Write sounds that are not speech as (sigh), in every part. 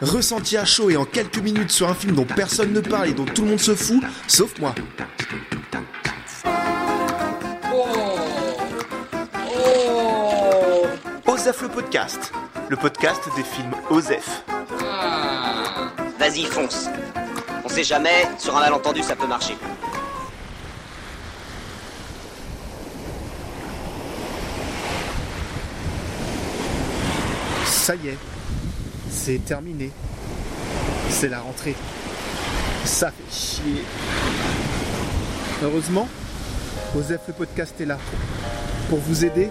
ressenti à chaud et en quelques minutes sur un film dont personne ne parle et dont tout le monde se fout, sauf moi. Osef le podcast, le podcast des films Osef. Vas-y, fonce. On sait jamais, sur un malentendu, ça peut marcher. Ça y est, c'est terminé. C'est la rentrée. Ça fait chier. Heureusement, Osef le podcast est là pour vous aider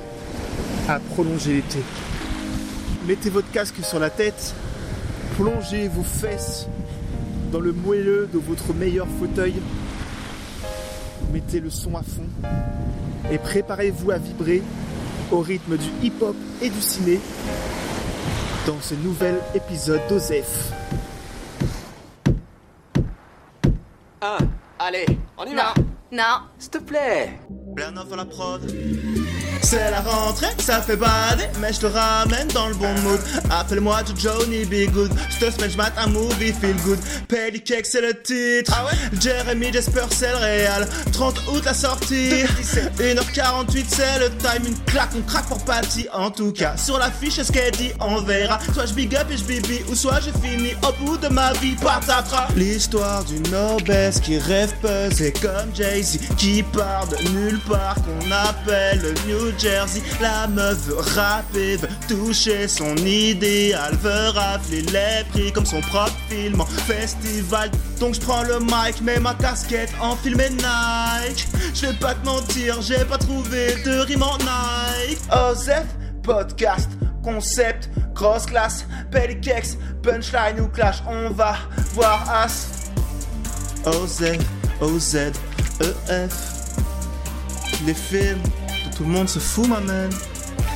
à prolonger l'été. Mettez votre casque sur la tête, plongez vos fesses dans le moelleux de votre meilleur fauteuil, mettez le son à fond et préparez-vous à vibrer au rythme du hip-hop et du ciné dans ce nouvel épisode d'Osef. Un, allez, on y va Non. S'il te plaît Bernard la prod. C'est la rentrée, ça fait bader, mais je te ramène dans le bon mood. Appelle-moi Johnny Be Good. Cette semaine, je mate un movie feel good. Pelly Cake, c'est le titre. Ah ouais? Jeremy Jasper, c'est le réal. 30 août, la sortie. 1h48, c'est le time. Une claque, on craque pour Patty. En tout cas, sur l'affiche, ce qu'elle dit, on verra. Soit je big up et je bibi, ou soit j'ai fini au bout de ma vie. Patatras. L'histoire d'une obèse qui rêve pesé comme Jay-Z, qui part de nulle part, qu'on appelle le New Jersey. La meuf veut rapper, veut toucher son idéal, veut rafler les prix comme son propre film en festival. Donc je prends le mic, mets ma casquette en film et Nike. Je vais pas te mentir, j'ai pas trouvé de rime en Nike. Osef, podcast, concept, grosse classe, pelikex, punchline ou clash. On va voir As. OZ, OZ, EF. Les films tout le monde se fout, ma man.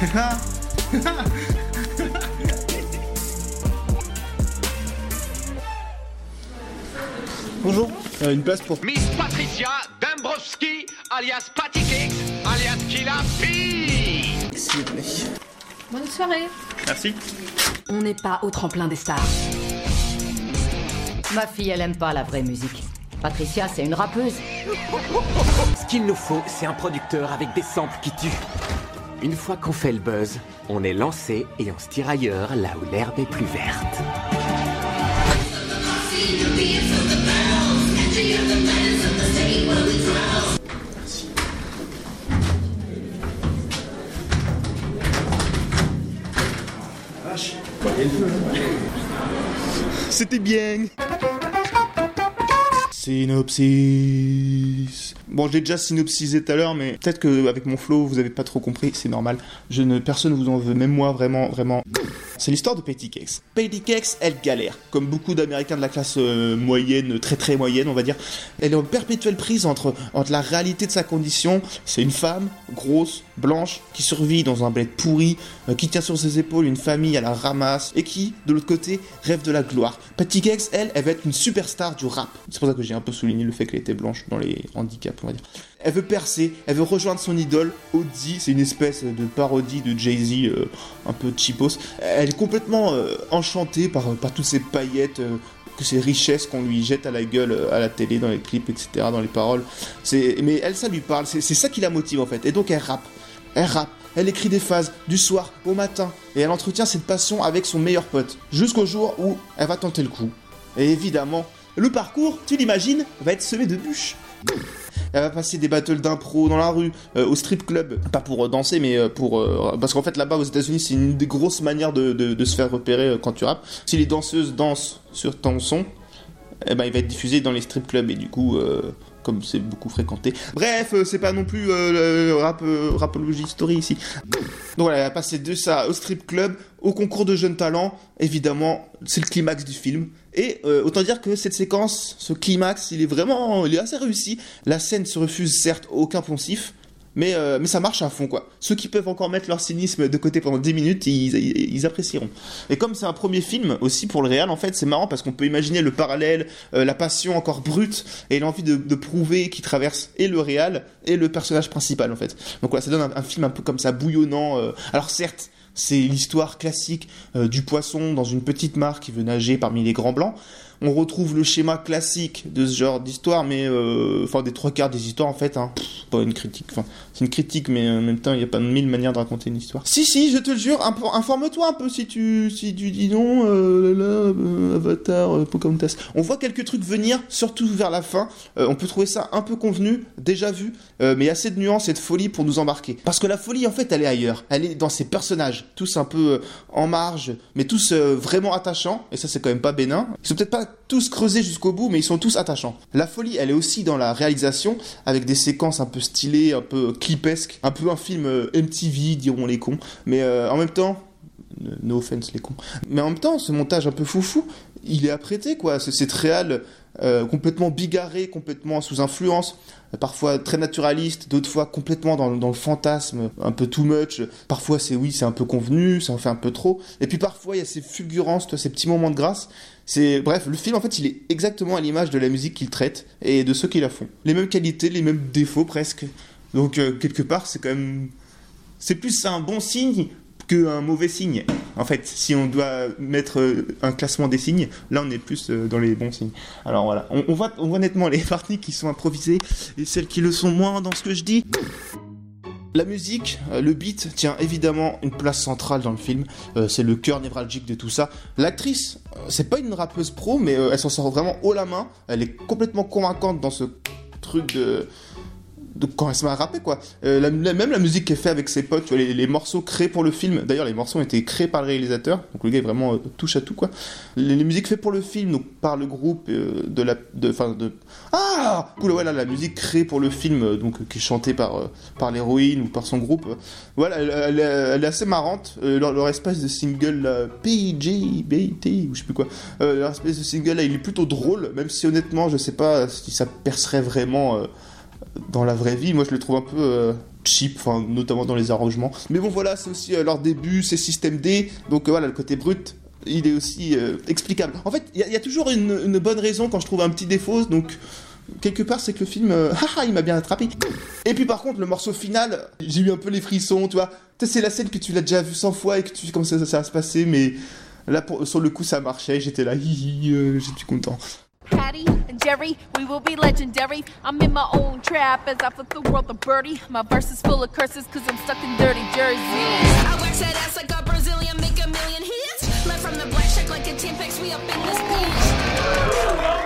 (laughs) Bonjour, Euh, une place pour. Miss Patricia Dombrowski, alias Patty Cakes, alias Killa P. S'il vous plaît. Bonne soirée. Merci. On n'est pas au tremplin des stars. Ma fille, elle aime pas la vraie musique. Patricia, c'est une rappeuse. Ce qu'il nous faut, c'est un producteur avec des samples qui tuent. Une fois qu'on fait le buzz, on est lancé et on se tire ailleurs, là où l'herbe est plus verte. C'était bien. Synopsis. Bon, j'ai déjà synopsisé tout à l'heure, mais peut-être que avec mon flow, vous avez pas trop compris, c'est normal. Je ne, personne vous en veut, même moi, vraiment, vraiment. C'est l'histoire de Patty Cakes. Patty Cakes, elle galère, comme beaucoup d'Américains de la classe euh, moyenne, très très moyenne, on va dire. Elle est en perpétuelle prise entre, entre la réalité de sa condition. C'est une femme grosse, blanche, qui survit dans un bled pourri, euh, qui tient sur ses épaules une famille à la ramasse, et qui, de l'autre côté, rêve de la gloire. Patty Cakes, elle, elle va être une superstar du rap. C'est pour ça que j'ai un peu souligné le fait qu'elle était blanche dans les handicaps, on va dire. Elle veut percer, elle veut rejoindre son idole, Ozzy, c'est une espèce de parodie de Jay-Z, euh, un peu cheapos. Elle complètement euh, enchantée par, par toutes ces paillettes, euh, que ces richesses qu'on lui jette à la gueule euh, à la télé, dans les clips, etc., dans les paroles. Mais elle, ça lui parle, c'est, c'est ça qui la motive en fait. Et donc elle rappe, elle rappe, elle écrit des phases du soir au matin, et elle entretient cette passion avec son meilleur pote, jusqu'au jour où elle va tenter le coup. Et évidemment, le parcours, tu l'imagines, va être semé de bûches. Elle va passer des battles d'impro dans la rue, euh, au strip club, pas pour euh, danser, mais euh, pour parce qu'en fait là-bas aux États-Unis c'est une des grosses manières de, se faire repérer quand tu rappes. Si les danseuses dansent sur ton son, eh ben il va être diffusé dans les strip clubs et du coup comme c'est beaucoup fréquenté. Bref, euh, c'est pas non plus euh, le rap euh, rapology story ici. Donc voilà, elle a passé de ça au strip club, au concours de jeunes talents. Évidemment, c'est le climax du film. Et autant dire que cette séquence, ce climax, il est vraiment, il est assez réussi. La scène se refuse certes aucun poncif, mais, euh, mais ça marche à fond quoi. Ceux qui peuvent encore mettre leur cynisme de côté pendant 10 minutes, ils, ils, apprécieront. Et comme c'est un premier film aussi pour le réal, en fait, c'est marrant parce qu'on peut imaginer le parallèle, euh, la passion encore brute et l'envie de, de prouver qui traverse et le réal et le personnage principal en fait. Donc voilà, ça donne un, film un peu comme ça bouillonnant. euh. Alors certes, C'est l'histoire classique du poisson dans une petite mare qui veut nager parmi les grands blancs on retrouve le schéma classique de ce genre d'histoire, mais euh, enfin des trois quarts des histoires en fait, hein, pas une critique. Enfin, c'est une critique, mais en même temps, il n'y a pas mille manières de raconter une histoire. Si, si, je te le jure, informe-toi un peu si tu, si tu dis non, euh, là, euh, Euh. On voit quelques trucs venir, surtout vers la fin. on peut trouver ça un peu convenu, déjà vu, mais y a assez de nuances et de folie pour nous embarquer. Parce que la folie, en fait, elle est ailleurs. Elle est dans ces personnages, tous un peu en marge, mais tous vraiment attachants. Et ça, c'est quand même pas bénin. Ils sont peut-être pas tous creusés jusqu'au bout, mais ils sont tous attachants. La folie, elle est aussi dans la réalisation, avec des séquences un peu stylées, un peu clipesque, un peu un film euh, MTV, diront les cons. Mais euh, en même temps, no offense les cons. Mais en même temps, ce montage un peu foufou, il est apprêté quoi. C'est réel, euh, complètement bigarré, complètement sous influence, parfois très naturaliste, d'autres fois complètement dans, dans, le fantasme, un peu too much. Parfois c'est oui, c'est un peu convenu, ça en fait un peu trop. Et puis parfois il y a ces fulgurances, ces petits moments de grâce. C'est bref, le film en fait il est exactement à l'image de la musique qu'il traite et de ceux qui la font. Les mêmes qualités, les mêmes défauts presque. Donc euh, quelque part, c'est quand même c'est plus un bon signe qu'un mauvais signe. En fait, si on doit mettre euh, un classement des signes, là on est plus euh, dans les bons signes. Alors voilà, on, voit, on voit nettement les (laughs) parties qui sont improvisées et celles qui le sont moins dans ce que je dis. La musique, le beat tient évidemment une place centrale dans le film. c'est le cœur névralgique de tout ça. L'actrice, c'est pas une rappeuse pro, mais elle s'en sort vraiment haut la main. Elle est complètement convaincante dans ce truc de se met à rapper quoi. Euh, même la musique qu'elle fait avec ses potes, les, morceaux créés pour le film. D'ailleurs, les morceaux ont été créés par le réalisateur, donc le gars est vraiment euh, touche à tout quoi. Les, musiques faites pour le film, donc par le groupe euh, de la, de, de, ah, cool ouais là la musique créée pour le film, donc qui est chantée par par l'héroïne ou par son groupe. voilà, elle, est assez marrante. Leur, espèce de single PJBT ou je sais plus quoi. leur espèce de single là, il est plutôt drôle, même si honnêtement, je sais pas si ça percerait vraiment dans la vraie vie, moi je le trouve un peu euh, cheap, notamment dans les arrangements. Mais bon, voilà, c'est aussi euh, leur début, c'est système D, donc euh, voilà, le côté brut, il est aussi explicable. En fait, il y, a toujours une, bonne raison quand je trouve un petit défaut, donc quelque part, c'est que le film, (laughs) haha, il m'a bien attrapé. Et puis par contre, le morceau final, j'ai eu un peu les frissons, tu vois. C'est la scène que tu l'as déjà vu 100 fois et que tu sais comment ça, va se passer, mais là, sur le coup, ça marchait, j'étais là, j'étais content. Patty and Jerry, we will be legendary. I'm in my own trap as I flip the world a birdie. My verse is full of curses cause I'm stuck in dirty Jersey. I wax that ass like a Brazilian, make a million hits.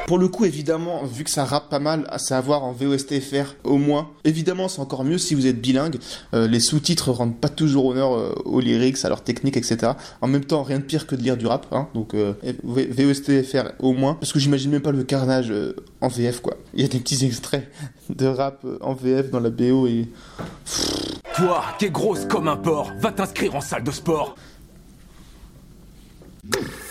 Pour le coup, évidemment, vu que ça rappe pas mal, c'est à voir en VOSTFR au moins. Évidemment, c'est encore mieux si vous êtes bilingue. Euh, les sous-titres rendent pas toujours honneur euh, aux lyrics, à leur technique, etc. En même temps, rien de pire que de lire du rap, hein, donc euh, VOSTFR au moins, parce que j'imagine même pas le carnage euh, en VF, quoi. Il y a des petits extraits de rap en VF dans la BO et... Toi, t'es grosse comme un porc, va t'inscrire en salle de sport.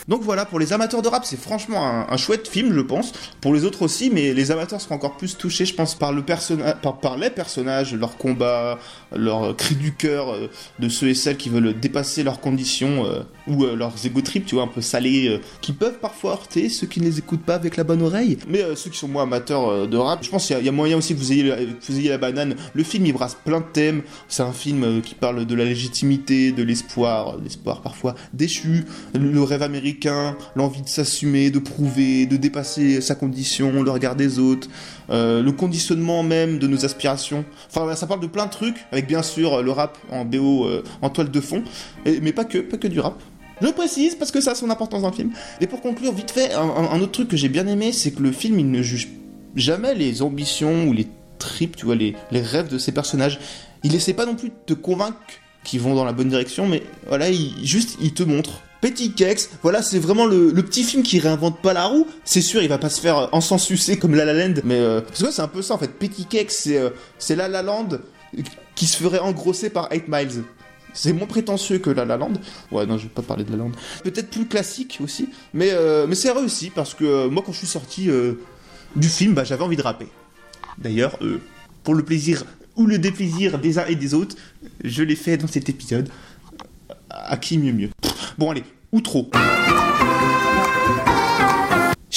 Donc voilà, pour les amateurs de rap, c'est franchement un, chouette film, je pense. Pour les autres aussi, mais les amateurs seront encore plus touchés, je pense, par, le personnage, par, les personnages, leur combat, leur cri du cœur euh, de ceux et celles qui veulent dépasser leurs conditions euh, ou euh, leurs ego trips, tu vois, un peu salés, qui peuvent parfois heurter ceux qui ne les écoutent pas avec la bonne oreille. Mais ceux qui sont moins amateurs de rap, je pense qu'il y, a moyen aussi que vous ayez la banane. Le film, il brasse plein de thèmes. C'est un film qui parle de la légitimité, de l'espoir, l'espoir parfois déchu, le rêve américain, l'envie de s'assumer, de prouver, de dépasser sa condition, le regard des autres, euh, le conditionnement même de nos aspirations. Enfin, ça parle de plein de trucs, avec bien sûr le rap en BO, euh, en toile de fond, mais pas que, pas que du rap. Je précise parce que ça a son importance dans le film. Et pour conclure, vite fait, un, autre truc que j'ai bien aimé, c'est que le film, il ne juge jamais les ambitions ou les tripes, tu vois, les, rêves de ses personnages. Il essaie pas non plus de te convaincre qu'ils vont dans la bonne direction, mais voilà, il, juste, il te montre Petit Kex, voilà, c'est vraiment le, petit film qui réinvente pas la roue. C'est sûr, il va pas se faire euh, encensucer comme La La Land, mais euh, parce que c'est un peu ça en fait. Petit Kex, c'est euh, La La Land qui se ferait engrosser par 8 Miles. C'est moins prétentieux que La La Land. Ouais, non, je vais pas parler de La Land. Peut-être plus classique aussi, mais mais c'est réussi parce que moi quand je suis sorti du film, bah, j'avais envie de rapper. D'ailleurs, pour le plaisir ou le déplaisir des uns et des autres, je l'ai fait dans cet épisode. À qui mieux mieux? Bon allez, ou trop.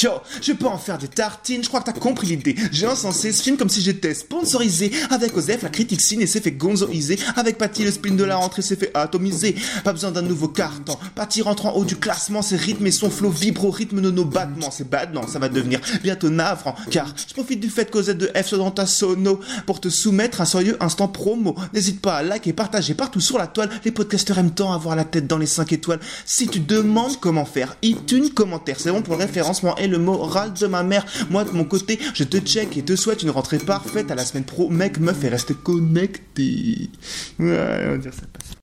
Yo, je peux en faire des tartines, je crois que t'as compris l'idée. J'ai encensé ce film comme si j'étais sponsorisé. Avec Osef, la critique ciné s'est fait gonzoiser. Avec Patty, le spin de la rentrée s'est fait atomiser. Pas besoin d'un nouveau carton. Patty rentre en haut du classement, ses rythmes et son flow vibre au rythme de nos battements. C'est bad, non, ça va devenir bientôt navrant. Car je profite du fait qu'Osef de F soit dans ta sono pour te soumettre un sérieux instant promo. N'hésite pas à liker et partager partout sur la toile. Les podcasteurs aiment tant avoir la tête dans les 5 étoiles. Si tu demandes comment faire, iTunes commentaire. C'est bon pour le référencement le moral de ma mère. Moi, de mon côté, je te check et te souhaite une rentrée parfaite à la semaine pro. Mec, meuf et reste connecté. Ouais, on va dire ça passe.